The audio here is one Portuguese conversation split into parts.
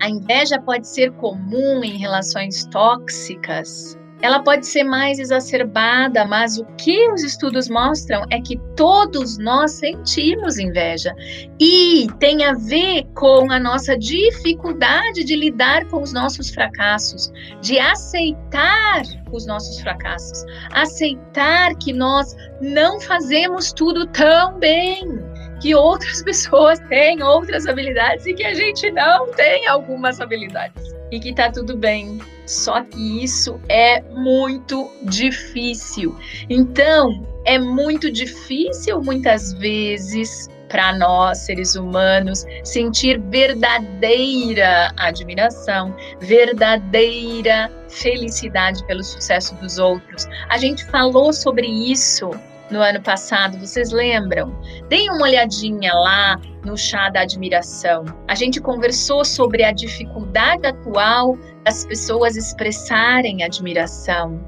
A inveja pode ser comum em relações tóxicas. Ela pode ser mais exacerbada, mas o que os estudos mostram é que todos nós sentimos inveja. E tem a ver com a nossa dificuldade de lidar com os nossos fracassos, de aceitar os nossos fracassos, aceitar que nós não fazemos tudo tão bem, que outras pessoas têm outras habilidades e que a gente não tem algumas habilidades e que tá tudo bem. Só que isso é muito difícil. Então, é muito difícil muitas vezes para nós, seres humanos, sentir verdadeira admiração, verdadeira felicidade pelo sucesso dos outros. A gente falou sobre isso no ano passado, vocês lembram? Deem uma olhadinha lá no chá da admiração. A gente conversou sobre a dificuldade atual das pessoas expressarem admiração.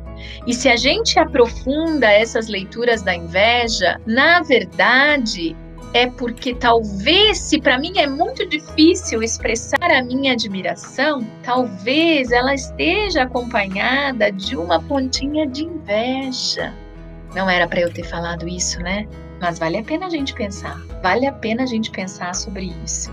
E se a gente aprofunda essas leituras da inveja, na verdade, é porque talvez, se para mim é muito difícil expressar a minha admiração, talvez ela esteja acompanhada de uma pontinha de inveja. Não era para eu ter falado isso, né? Mas vale a pena a gente pensar. Vale a pena a gente pensar sobre isso.